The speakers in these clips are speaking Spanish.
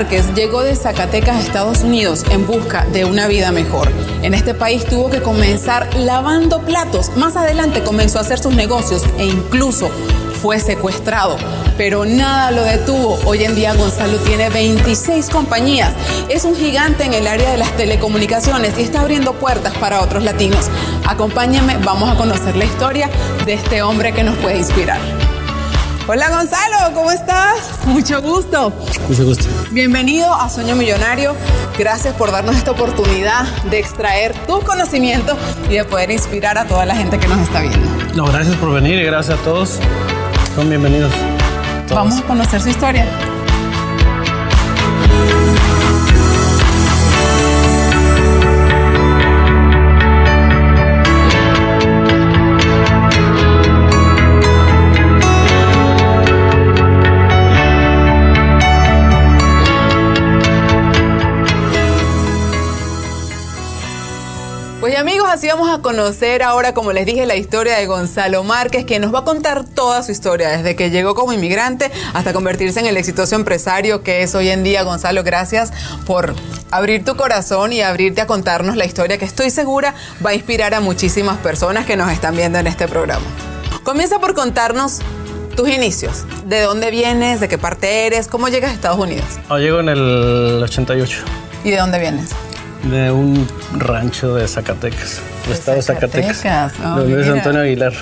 Márquez llegó de Zacatecas a Estados Unidos en busca de una vida mejor. En este país tuvo que comenzar lavando platos. Más adelante comenzó a hacer sus negocios e incluso fue secuestrado, pero nada lo detuvo. Hoy en día Gonzalo tiene 26 compañías, es un gigante en el área de las telecomunicaciones y está abriendo puertas para otros latinos. Acompáñenme, vamos a conocer la historia de este hombre que nos puede inspirar. Hola Gonzalo, ¿cómo estás? Mucho gusto. Mucho gusto. Bienvenido a Sueño Millonario. Gracias por darnos esta oportunidad de extraer tus conocimientos y de poder inspirar a toda la gente que nos está viendo. No, gracias por venir y gracias a todos. Son bienvenidos. Vamos a conocer su historia. Así vamos a conocer ahora, como les dije, la historia de Gonzalo Márquez, que nos va a contar toda su historia, desde que llegó como inmigrante hasta convertirse en el exitoso empresario que es hoy en día. Gonzalo, gracias por abrir tu corazón y abrirte a contarnos la historia que estoy segura va a inspirar a muchísimas personas que nos están viendo en este programa. Comienza por contarnos tus inicios. ¿De dónde vienes? ¿De qué parte eres? ¿Cómo llegas a Estados Unidos? Oh, llego en el 88. ¿Y de dónde vienes? de un rancho de Zacatecas, del estado de Zacatecas, Oh, donde es Antonio Aguilar.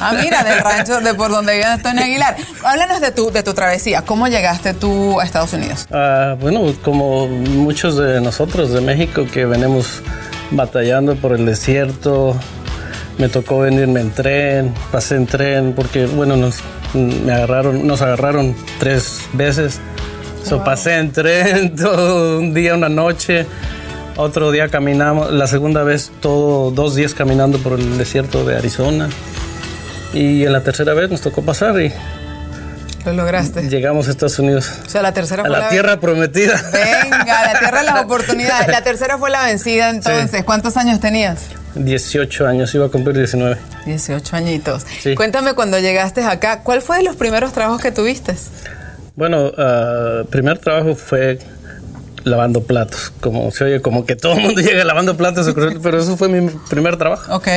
Ah, mira, del rancho de por donde vive Antonio Aguilar. Háblanos de tu, de tu travesía. ¿Cómo llegaste tú a Estados Unidos? Ah, bueno, como muchos de nosotros de México que venimos batallando por el desierto, me tocó venirme en tren, pasé en tren porque, bueno, nos, me agarraron, nos agarraron tres veces. So, pasé en tren todo un día, una noche. Otro día caminamos, la segunda vez todo dos días caminando por el desierto de Arizona. Y en la tercera vez nos tocó pasar y lo lograste. Llegamos a Estados Unidos. O sea, la tercera a fue la, tierra prometida. Venga, la tierra de las oportunidades. La tercera fue la vencida entonces. Sí. ¿Cuántos años tenías? 18 años, iba a cumplir 19. 18 añitos. Sí. Cuéntame cuando llegaste acá, ¿cuál fue de los primeros trabajos que tuviste? Bueno, uh, primer trabajo fue lavando platos. Como se oye, como que todo el mundo llega lavando platos, pero eso fue mi primer trabajo. Ok.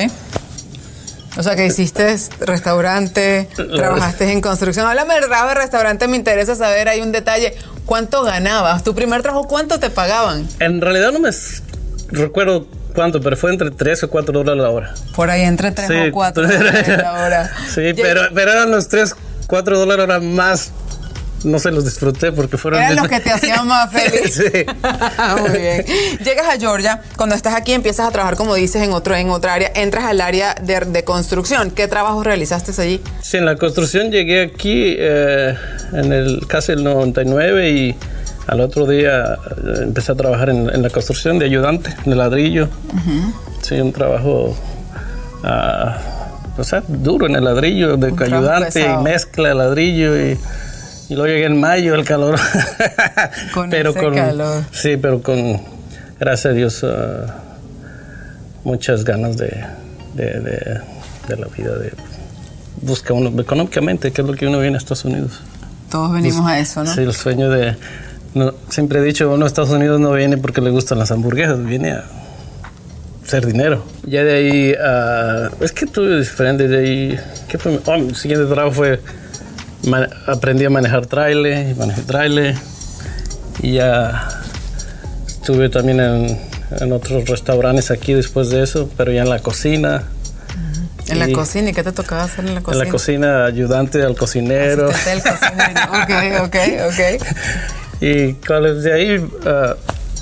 O sea, que hiciste restaurante, trabajaste en construcción. Háblame del de restaurante, me interesa saber, hay un detalle. ¿Cuánto ganabas? ¿Tu primer trabajo cuánto te pagaban? En realidad no me recuerdo cuánto, pero fue entre 3 o 4 dólares la hora. Por ahí, entre 3 sí. o 4 dólares la hora. Sí, pero, pero eran los 3, 4 dólares la hora más no se los disfruté porque fueron... Eran los que te hacían más feliz. sí. Muy bien. Llegas a Georgia, cuando estás aquí empiezas a trabajar, como dices, en otro en otra área, entras al área de, de construcción. ¿Qué trabajos realizaste allí? Sí, en la construcción llegué aquí eh, en el casi el 99 y al otro día empecé a trabajar en, en la construcción de ayudante, de ladrillo. Uh -huh. Sí, un trabajo... Uh, o sea, duro en el ladrillo, de un ayudante y mezcla ladrillo y... Y luego llegué en mayo, el calor. con pero ese con, calor. Sí, pero con, gracias a Dios, uh, muchas ganas de, de, de, de, la vida, de busca uno económicamente, que es lo que uno viene a Estados Unidos. Todos venimos Bus a eso, ¿no? Sí, el sueño de... No, siempre he dicho, uno a Estados Unidos no viene porque le gustan las hamburguesas, viene a hacer dinero. Ya de ahí, uh, es que tuve diferente, de ahí, ¿qué fue? Oh, mi siguiente trabajo fue aprendí a manejar trailer, manejé trailer y ya estuve también en, en, otros restaurantes aquí después de eso, pero ya en la cocina. ¿En la cocina? ¿Y qué te tocaba hacer en la cocina? En la cocina, ayudante al cocinero. Asistente cocinero. ok, ok, ok. Y de ahí, ah,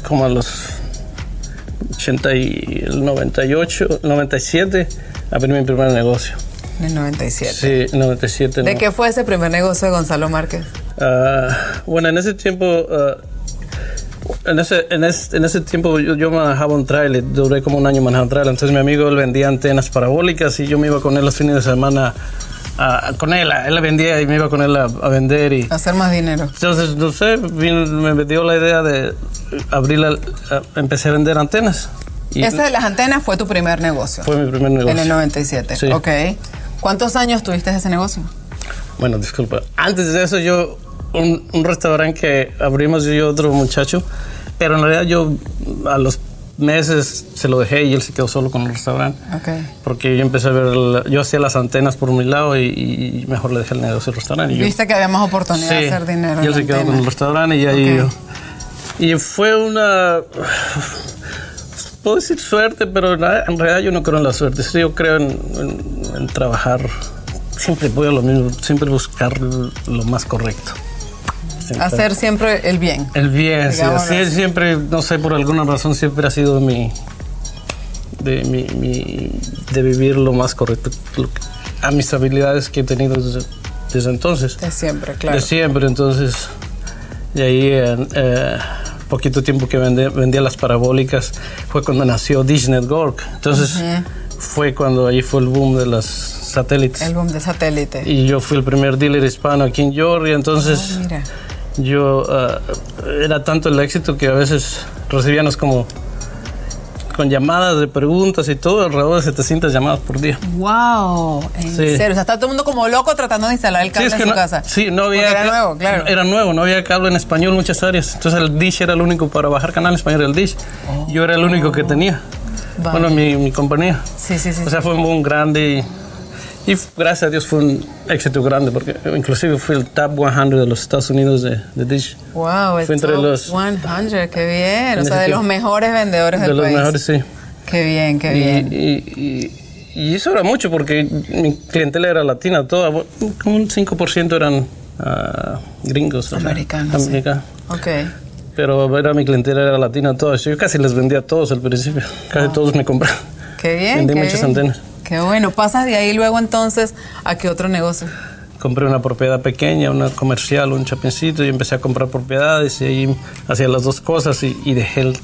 como a los 80 y el 98, 97, abrí mi primer negocio. En el 97. Sí, 97. ¿De qué fue ese primer negocio de Gonzalo Márquez? Uh, bueno, en ese tiempo, uh, en, ese, en, ese, en, ese, tiempo yo, manejaba un trailer, duré como un año manejando un trailer, entonces mi amigo él vendía antenas parabólicas y yo me iba con él los fines de semana con él, él la vendía y me iba con él a, vender y hacer más dinero. Entonces, no sé, me dio la idea de abrir, la, empecé a vender antenas. Y Ese de las antenas fue tu primer negocio. Fue mi primer negocio. En el 97. Sí. Ok. ¿Cuántos años tuviste ese negocio? Bueno, disculpa. Antes de eso, yo, un, un restaurante que abrimos yo y otro muchacho, pero en realidad yo a los meses se lo dejé y él se quedó solo con el restaurante. Okay. Porque yo empecé a ver, yo hacía las antenas por mi lado y, mejor le dejé el negocio al restaurante. Y Viste que había más oportunidad de hacer dinero. Y él se quedó con el restaurante y ahí yo. Y fue una. Puedo decir suerte, pero en realidad yo no creo en la suerte. Yo creo en, trabajar. Siempre voy a lo mismo, siempre buscar lo más correcto. Hacer siempre el bien. El bien, sí, así siempre, no sé, por alguna razón siempre ha sido mi, de, mi, de vivir lo más correcto, a mis habilidades que he tenido desde, entonces. De siempre, claro. De siempre, entonces, y ahí, eh, poquito tiempo que vendía las parabólicas, fue cuando nació Dish Network. Entonces, fue cuando ahí fue el boom de las satélites. El boom de satélite. Y yo fui el primer dealer hispano aquí en Georgia, entonces... Oh, mira yo ah, era tanto el éxito que a veces recibíamos como con llamadas de preguntas y todo, alrededor de 700 llamadas por día. ¡Wow! ¿En serio? O sea, está todo el mundo como loco tratando de instalar el cable en su casa. Sí, no había. era nuevo, claro. Era nuevo, no había cable en español en muchas áreas. Entonces el Dish era el único para bajar canal en español, el Dish. Yo era el único que tenía. Bueno, mi, mi compañía. Sí, sí, sí. O sea, fue un boom grande y y gracias a Dios fue un éxito grande, porque inclusive fue el top 100 de los Estados Unidos de, de Dish. Wow, el entre top los 100, qué bien. O sea, de los mejores vendedores del país. De los mejores, sí. Qué bien, qué bien. Y, y, eso era mucho, porque mi clientela era latina, toda, como un 5% eran uh, gringos. Americanos. Americanos. Ok. Pero era mi clientela era latina, toda. Yo casi les vendía a todos al principio. Casi todos me compraron. Qué bien. Vendí qué muchas bien. antenas. Bueno. ¿Pasas de ahí luego entonces a qué otro negocio? Compré una propiedad pequeña, una comercial, un chapincito y empecé a comprar propiedades y ahí hacía las dos cosas y, y dejé el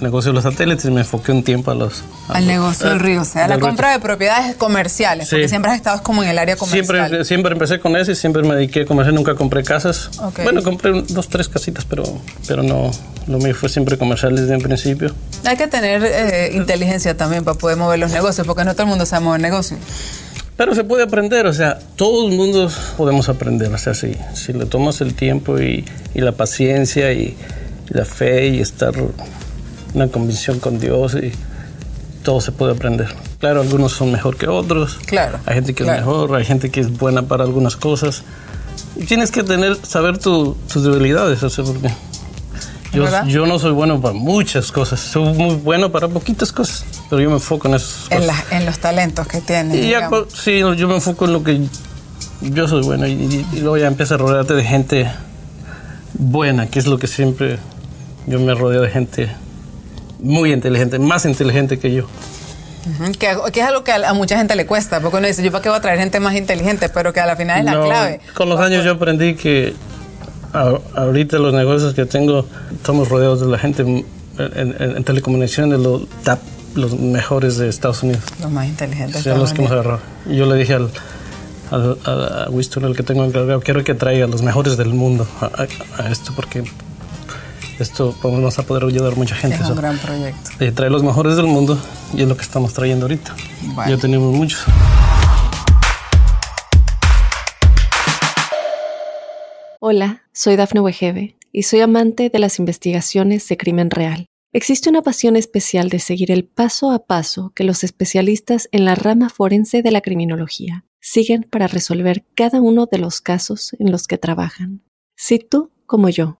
negocio de los satélites y me enfoqué un tiempo a los... Al negocio del río, o sea, la compra de propiedades comerciales, porque siempre has estado como en el área comercial. Siempre, siempre empecé con eso y siempre me dediqué a comercial, nunca compré casas. Bueno, compré dos, tres casitas, pero, pero no, lo mío fue siempre comercial desde el principio. Hay que tener eh, inteligencia también para poder mover los negocios, porque no todo el mundo sabe mover negocios. Pero se puede aprender, o sea, todo el mundo podemos aprender, o sea, si, si le tomas el tiempo y, y la paciencia y, y la fe y estar una convicción con Dios y todo se puede aprender. Claro, algunos son mejor que otros. Claro. Hay gente que es mejor, hay gente que es buena para algunas cosas. Y tienes que tener, saber tus debilidades, o sea, porque yo, yo, no soy bueno para muchas cosas, soy muy bueno para poquitas cosas, pero yo me enfoco en esos en, en, los talentos que tienes. Y ya, sí, yo me enfoco en lo que yo soy bueno y, luego ya empieza a rodearte de gente buena, que es lo que siempre yo me rodeo de gente muy inteligente, más inteligente que yo. que, es algo que a, mucha gente le cuesta, porque uno dice, yo para qué voy a traer gente más inteligente, pero que a la final es la clave. Con los años yo aprendí que ahorita los negocios que tengo, estamos rodeados de la gente en, telecomunicaciones, los, los mejores de Estados Unidos. Los más inteligentes. Son los que hemos agarrado. Yo le dije al, al, a Winston, el que tengo encargado, quiero que traiga los mejores del mundo a esto, porque esto vamos a poder ayudar a mucha gente. Es un gran proyecto. Eh, trae los mejores del mundo y es lo que estamos trayendo ahorita. Ya tenemos muchos. Hola, soy Dafne Wegebe y soy amante de las investigaciones de crimen real. Existe una pasión especial de seguir el paso a paso que los especialistas en la rama forense de la criminología siguen para resolver cada uno de los casos en los que trabajan. Si tú, como yo,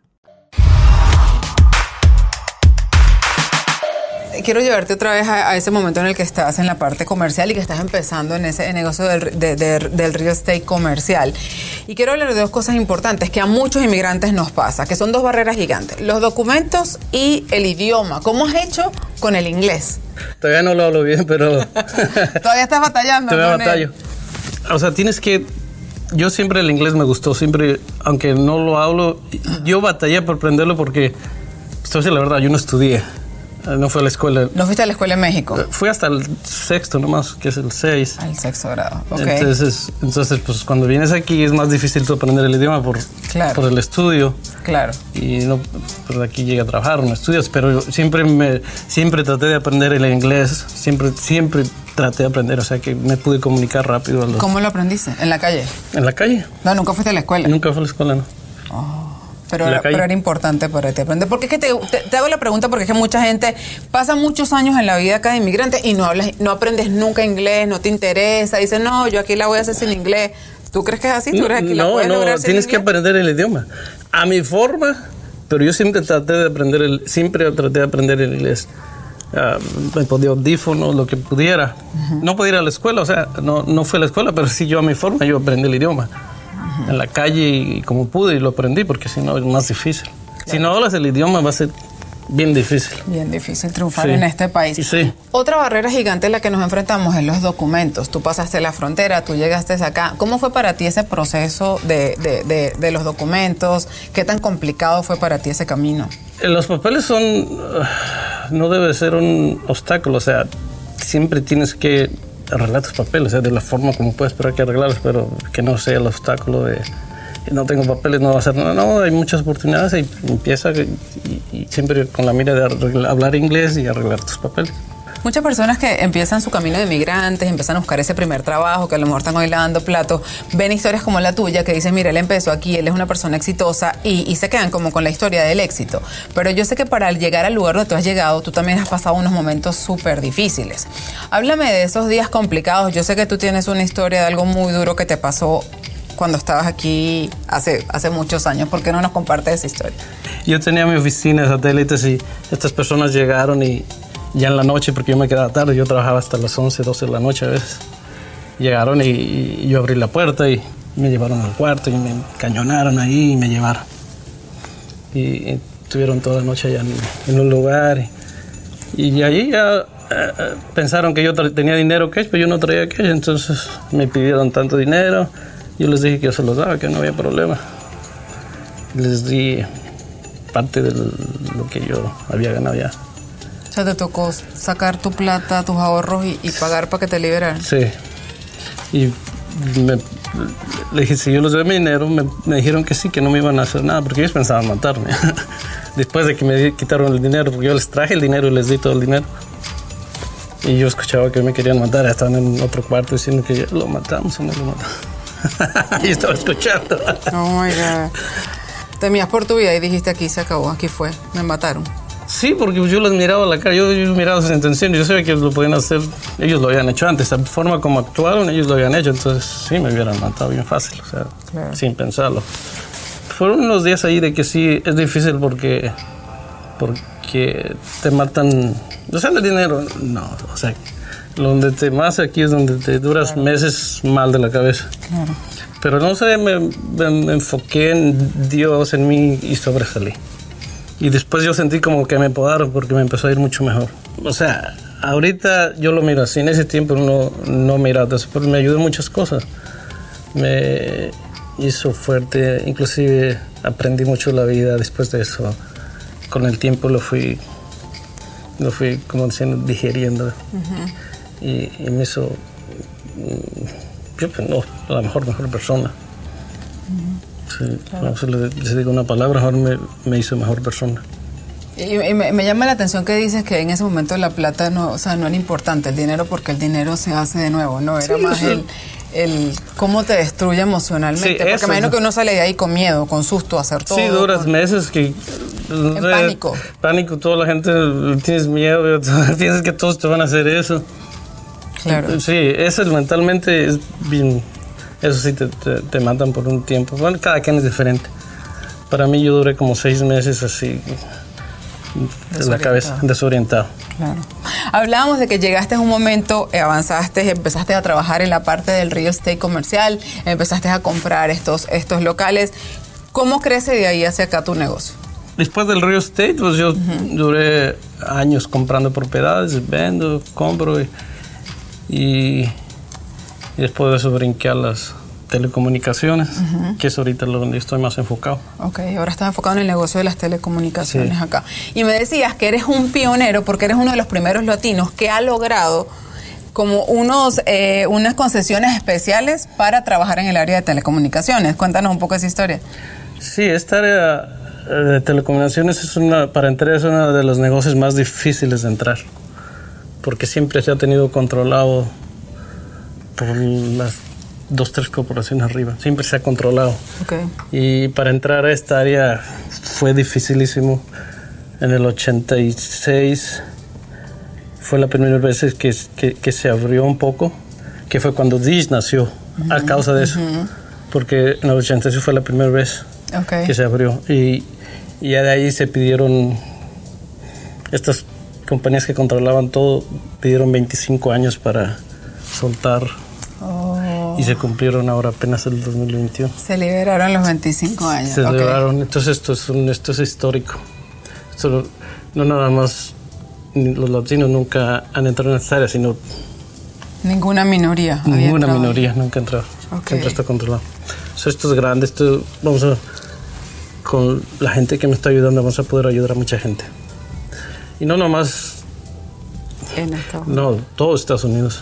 Quiero llevarte otra vez a, ese momento en el que estás en la parte comercial y que estás empezando en ese negocio del, del real estate comercial. Y quiero hablar de dos cosas importantes que a muchos inmigrantes nos pasa, que son dos barreras gigantes, los documentos y el idioma. ¿Cómo has hecho con el inglés? Todavía no lo hablo bien, pero... Todavía estás batallando. Todavía batallo. O sea, tienes que yo siempre el inglés me gustó, siempre, aunque no lo hablo, yo batallé por aprenderlo porque, pues, la verdad, yo no estudié. Eh, no fue a la escuela. ¿No fuiste a la escuela en México? Eh, fui hasta el sexto nomás, que es el seis. Al sexto grado, ok. Entonces, entonces, pues cuando vienes aquí es más difícil tú aprender el idioma por, por el estudio. Claro. Y no, pues aquí llega a trabajar, no estudias, pero siempre, me, siempre traté de aprender el inglés, siempre, siempre traté de aprender, o sea que me pude comunicar rápido. ¿Cómo lo aprendiste? ¿En la calle? En la calle. No, nunca fuiste a la escuela. Nunca fui a la escuela, no. Oh pero, era, pero era importante para ti aprender. Porque es que te, te, hago la pregunta porque es que mucha gente pasa muchos años en la vida acá de inmigrante y no hablas, no aprendes nunca inglés, no te interesa, dices, no, yo aquí la voy a hacer sin inglés. ¿Tú crees que es así? ¿Tú crees que no, la no, tienes que aprender el idioma. A mi forma, pero yo siempre traté de aprender el, siempre traté de aprender el inglés. Uh, me podía audífonos, lo que pudiera. No podía ir a la escuela, o sea, no, no fue a la escuela, pero sí yo a mi forma, yo aprendí el idioma en la calle y como pude y lo aprendí porque si no es más difícil. Si no hablas el idioma va a ser bien difícil. Bien difícil triunfar en este país. Sí. Otra barrera gigante en la que nos enfrentamos es los documentos. Tú pasaste la frontera, tú llegaste acá. ¿Cómo fue para ti ese proceso de, de, de, los documentos? ¿Qué tan complicado fue para ti ese camino? Eh, los papeles son... Ah, no debe ser un obstáculo, o sea, siempre tienes que arreglar tus papeles, de la forma como puedes esperar que arreglarlos, pero que no sea el obstáculo de no tengo papeles, no va a hacer nada. No, hay muchas oportunidades y empieza y siempre con la mira de hablar inglés y arreglar tus papeles. Muchas personas que empiezan su camino de migrantes, empiezan a buscar ese primer trabajo, que a lo mejor están hoy lavando platos, ven historias como la tuya que dicen, mira, él empezó aquí, él es una persona exitosa y, se quedan como con la historia del éxito. Pero yo sé que para llegar al lugar donde tú has llegado, tú también has pasado unos momentos súper difíciles. Háblame de esos días complicados. Yo sé que tú tienes una historia de algo muy duro que te pasó cuando estabas aquí hace, hace muchos años. ¿Por qué no nos compartes esa historia? Yo tenía mi oficina de satélites y estas personas llegaron y ya en la noche, porque yo me quedaba tarde, yo trabajaba hasta las 11, 12 de la noche a veces. Llegaron y, yo abrí la puerta y me llevaron al cuarto y me cañonaron ahí y me llevaron. Y, estuvieron toda la noche allá en, un lugar. Y, y ahí ya eh, eh, pensaron que yo tenía dinero cash, pero yo no traía cash, entonces me pidieron tanto dinero. Yo les dije que yo se los daba, que no había problema. Les di parte de lo que yo había ganado ya. O sea, te tocó sacar tu plata, tus ahorros y, pagar para que te liberaran. Sí. Y me, le dije, si yo les doy mi dinero, me, dijeron que sí, que no me iban a hacer nada, porque ellos pensaban matarme. Después de que me quitaron el dinero, porque yo les traje el dinero y les di todo el dinero. Y yo escuchaba que me querían matar, estaban en otro cuarto diciendo que ya lo matamos o no lo matamos. y estaba escuchando. oh my God. Temías por tu vida y dijiste aquí se acabó, aquí fue, me mataron. Sí, porque yo los miraba la cara, yo, yo miraba sus intenciones, yo sabía que ellos lo podían hacer, ellos lo habían hecho antes, la forma como actuaron, ellos lo habían hecho, entonces sí, me hubieran matado bien fácil, o sea, sin pensarlo. Fueron unos días ahí de que sí, es difícil porque, porque te matan, o sea, el dinero, no, o sea, donde te más aquí es donde te duras meses mal de la cabeza. Claro. Pero no sé, me, me enfoqué en Dios, en mí y sobresalí. Y después yo sentí como que me podaron porque me empezó a ir mucho mejor. O sea, ahorita yo lo miro así, en ese tiempo no, no miraba eso, pero me ayudó en muchas cosas. Me hizo fuerte, inclusive aprendí mucho la vida después de eso. Con el tiempo lo fui, lo fui como diciendo, digeriendo. y, me hizo, yo no, la mejor, mejor persona. Sí, claro. no, le, digo una palabra, ahora me, me hizo mejor persona. Y, me, llama la atención que dices que en ese momento la plata no, o sea, no era importante el dinero porque el dinero se hace de nuevo, ¿no? Era más el, el cómo te destruye emocionalmente. Sí, Porque eso, imagino ¿no? que uno sale de ahí con miedo, con susto, a hacer todo. Sí, duras con- meses que... En sé, pánico. Pánico, toda la gente tienes miedo, piensas que todos te van a hacer eso. Claro. Sí, eso es mentalmente es bien... Eso sí te, te, te matan por un tiempo. Bueno, cada quien es diferente. Para mí yo duré como seis meses así, de la cabeza, desorientado. Claro. Hablábamos de que llegaste a un momento, eh, avanzaste, empezaste a trabajar en la parte del real estate comercial, empezaste a comprar estos, estos locales. ¿Cómo crece de ahí hacia acá tu negocio? Después del real estate, pues yo duré años comprando propiedades, vendo, compro y, y, y después de eso brinqué a las telecomunicaciones, que es ahorita lo donde estoy más enfocado. Ok, ahora estás enfocado en el negocio de las telecomunicaciones Sí. acá. Y me decías que eres un pionero porque eres uno de los primeros latinos que ha logrado como unos, eh, unas concesiones especiales para trabajar en el área de telecomunicaciones. Cuéntanos un poco esa historia. Sí, esta área eh, de telecomunicaciones es una, para entrar es uno de los negocios más difíciles de entrar, porque siempre se ha tenido controlado por las dos, tres corporaciones arriba, siempre se ha controlado. Ok. Y para entrar a esta área fue dificilísimo. En el 86 fue la primera vez que, que, que se abrió un poco, que fue cuando Dish nació, a causa de eso. Porque en el 86 fue la primera vez Ok. que se abrió. Y, y ya de ahí se pidieron, estas compañías que controlaban todo, pidieron 25 años para soltar. Y se cumplieron ahora apenas el 2021. Se liberaron los 25 años. Se ok. celebraron. Entonces esto es, un- esto es histórico. Esto no, nada más los latinos nunca han entrado en esta área, sino Ninguna minoría. ninguna minoría nunca ha entrado. Ok. Siempre está controlado. So, esto es grande. Esto, vamos a, con la gente que me está ayudando, vamos a poder ayudar a mucha gente. Y no nomás, En Estados no, todo Estados Unidos.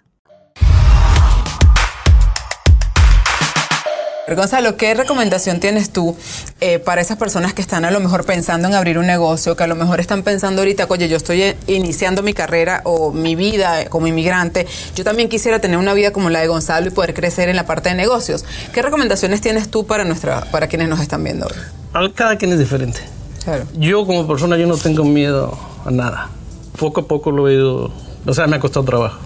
Gonzalo, ¿qué recomendación tienes tú eh, para esas personas que están a lo mejor pensando en abrir un negocio, que a lo mejor están pensando ahorita, oye, yo estoy eh, iniciando mi carrera o mi vida como inmigrante, yo también quisiera tener una vida como la de Gonzalo y poder crecer en la parte de negocios? ¿Qué recomendaciones tienes tú para nuestra, para quienes nos están viendo hoy? Al- Cada quien es diferente. Claro. Yo como persona yo no tengo miedo a nada. Poco a poco lo he ido, o sea, me ha costado trabajo.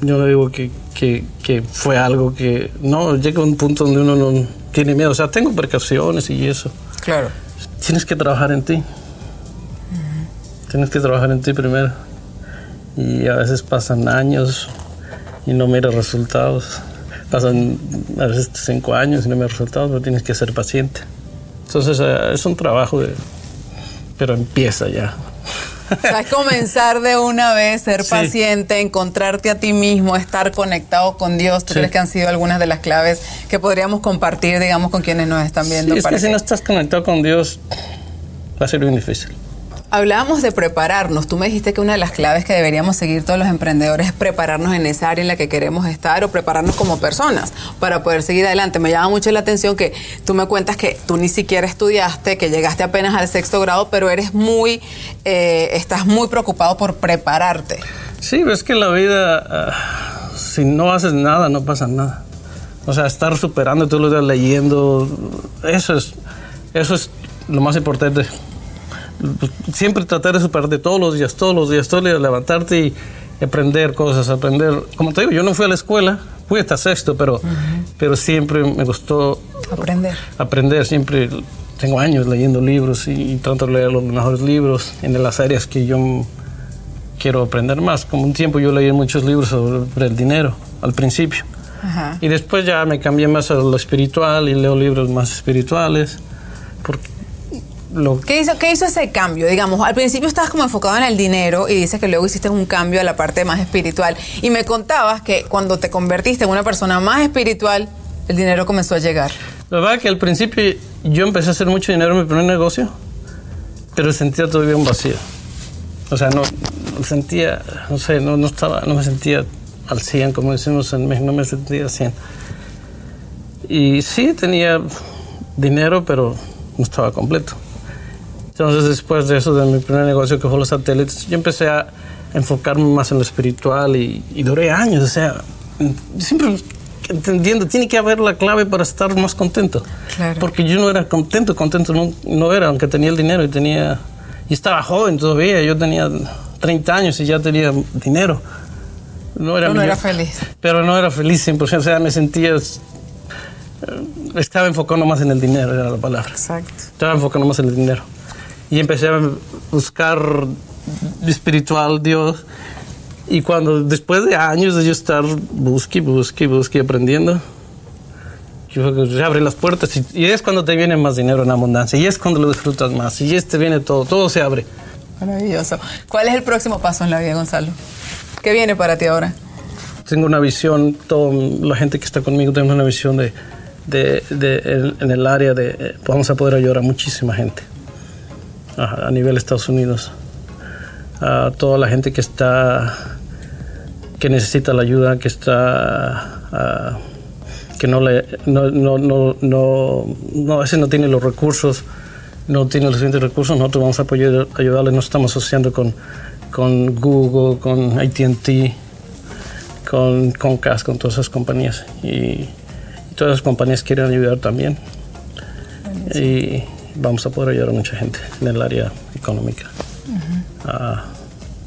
Yo no digo que, que, que fue algo que, no, llega un punto donde uno no tiene miedo. O sea, tengo precauciones y eso. Claro. Tienes que trabajar en ti. Tienes que trabajar en ti primero. Y a veces pasan años y no miras resultados. Pasan a veces cinco años y no miras resultados, pero tienes que ser paciente. Entonces eh, es un trabajo de... Pero empieza ya. O sea, es comenzar de una vez, ser Sí. paciente, encontrarte a ti mismo, estar conectado con Dios. ¿Tú Sí. crees que han sido algunas de las claves que podríamos compartir, digamos, con quienes nos están viendo? Sí, es para que si no estás conectado con Dios, va a ser bien difícil. Hablábamos de prepararnos. Tú me dijiste que una de las claves que deberíamos seguir todos los emprendedores es prepararnos en esa área en la que queremos estar o prepararnos como personas para poder seguir adelante. Me llama mucho la atención que tú me cuentas que tú ni siquiera estudiaste, que llegaste apenas al sexto grado, pero eres muy, eh, estás muy preocupado por prepararte. Sí, ves que la vida, ah, si no haces nada, no pasa nada. O sea, estar superando todos los días leyendo, eso es, eso es lo más importante. Siempre tratar de superarte todos los días, todos los días, todos los días, levantarte y aprender cosas, aprender. Como te digo, yo no fui a la escuela, fui hasta sexto, pero, pero siempre me gustó Aprender. aprender. Siempre tengo años leyendo libros y, trato de leer los mejores libros en las áreas que yo quiero aprender más. Como un tiempo yo leí muchos libros sobre el dinero al principio. Ajá. Y después ya me cambié más a lo espiritual y leo libros más espirituales. Porque lo ¿Qué hizo, ¿Qué hizo ese cambio? Digamos, al principio estabas como enfocado en el dinero y dices que luego hiciste un cambio a la parte más espiritual. Y me contabas que cuando te convertiste en una persona más espiritual, el dinero comenzó a llegar. La verdad que al principio yo empecé a hacer mucho dinero en mi primer negocio, pero sentía todavía un vacío. O sea, no, sentía, no sé, no, no, estaba, no me sentía al 100, como decimos en México, no me sentía al 100. Y sí, tenía dinero, pero no estaba completo. Entonces, después de eso, de mi primer negocio que fue los satélites, yo empecé a enfocarme más en lo espiritual y, y duré años. O sea, siempre entendiendo, tiene que haber la clave para estar más contento. Claro. Porque yo no era contento, contento no, no era, aunque tenía el dinero y tenía. Y estaba joven todavía, yo tenía 30 años y ya tenía dinero. No era, no millo- eras feliz. Pero no era feliz 100%, o sea, me sentía. eh, Estaba enfocando más en el dinero, era la palabra. Exacto. Estaba enfocando más en el dinero. Y empecé a buscar espiritual Dios. Y cuando, después de años de yo estar busque, busque, busque, aprendiendo, yo se abren las puertas y, y es cuando te viene más dinero en abundancia. Y es cuando lo disfrutas más. Y es te viene todo, todo se abre. Maravilloso. ¿Cuál es el próximo paso en la vida, Gonzalo? ¿Qué viene para ti ahora? Tengo una visión, toda la gente que está conmigo tenemos una visión de, de, de- en, en el área de, eh, vamos a poder ayudar a muchísima gente a, a nivel Estados Unidos. A toda la gente que está, que necesita la ayuda, que está, ah, que no le, no, no, no, no, no, a veces no tiene los recursos, no tiene los suficientes recursos, nosotros vamos a apoyar, ayudarle, nos estamos asociando con, con Google, con AT&T, con Comcast, con todas esas compañías. Y, y todas las compañías quieren ayudar también. Vamos a poder ayudar a mucha gente en el área económica. Ah,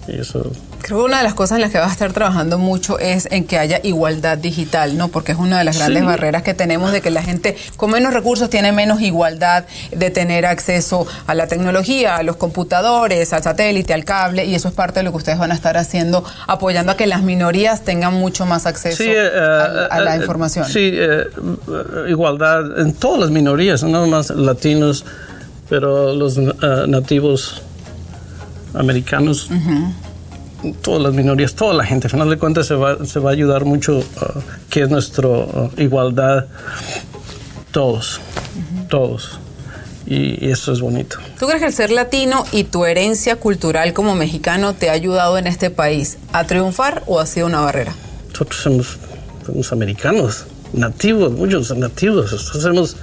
y eso, Creo que una de las cosas en las que vas a estar trabajando mucho es en que haya igualdad digital, ¿no? Porque es una de las grandes Sí. barreras que tenemos de que la gente con menos recursos tiene menos igualdad de tener acceso a la tecnología, a los computadores, al satélite, al cable, y eso es parte de lo que ustedes van a estar haciendo, apoyando a que las minorías tengan mucho más acceso Sí, eh, a, a la eh, información. Sí, eh, eh, igualdad en todas las minorías, no más latinos, pero los eh, nativos americanos, todas las minorías, toda la gente. Al final de cuentas se va, se va a ayudar mucho uh, que es nuestra uh, igualdad, todos, todos. Y, y eso es bonito. ¿Tú crees que el ser latino y tu herencia cultural como mexicano te ha ayudado en este país a triunfar o ha sido una barrera? Nosotros somos, somos americanos, nativos, muchos nativos. Nosotros somos.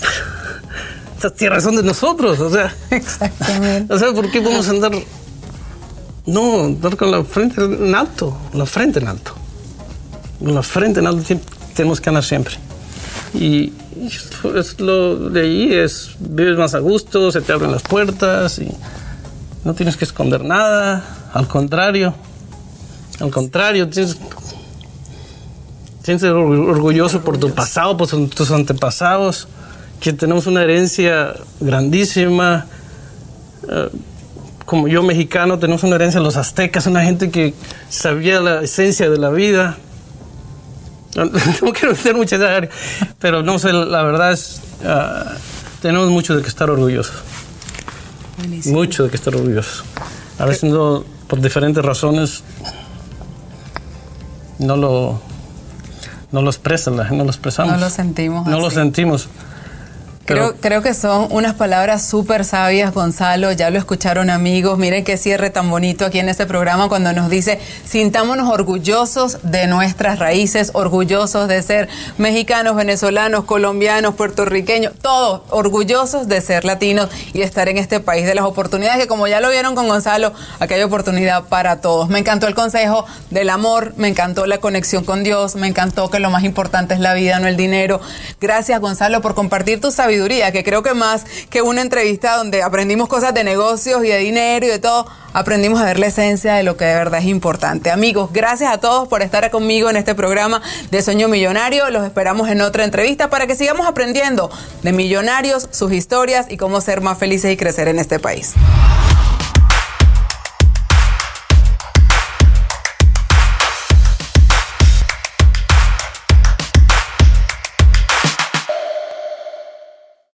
Estas tierras son de nosotros, o sea. Exactamente. O sea, ¿por qué vamos a andar.? No, con la frente en alto, la frente en alto. Con la frente en alto tenemos que andar siempre. Y, es lo de ahí es vives más a gusto, se te abren las puertas y no tienes que esconder nada. Al contrario, al contrario, tienes, tienes que ser orgu- orgulloso por tu pasado, por tus- tus antepasados, que tenemos una herencia grandísima. Eh, como yo mexicano, tenemos una herencia de los aztecas, una gente que sabía la esencia de la vida. No, no quiero meter mucha esa área, pero no sé, la verdad es, ah, tenemos mucho de que estar orgullosos. Mucho de que estar orgullosos. A veces no, por diferentes razones, no lo, no lo expresan, no lo expresamos. No lo sentimos No lo sentimos. Creo, Pero- creo que son unas palabras súper sabias, Gonzalo. Ya lo escucharon amigos. Miren qué cierre tan bonito aquí en este programa cuando nos dice, sintámonos orgullosos de nuestras raíces, orgullosos de ser mexicanos, venezolanos, colombianos, puertorriqueños, todos orgullosos de ser latinos y estar en este país de las oportunidades que como ya lo vieron con Gonzalo, aquí hay oportunidad para todos. Me encantó el consejo del amor, me encantó la conexión con Dios, me encantó que lo más importante es la vida, no el dinero. Gracias Gonzalo por compartir tu sabiduría, que creo que más que una entrevista donde aprendimos cosas de negocios y de dinero y de todo, aprendimos a ver la esencia de lo que de verdad es importante. Amigos, gracias a todos por estar conmigo en este programa de Sueño Millonario. Los esperamos en otra entrevista para que sigamos aprendiendo de millonarios, sus historias y cómo ser más felices y crecer en este país.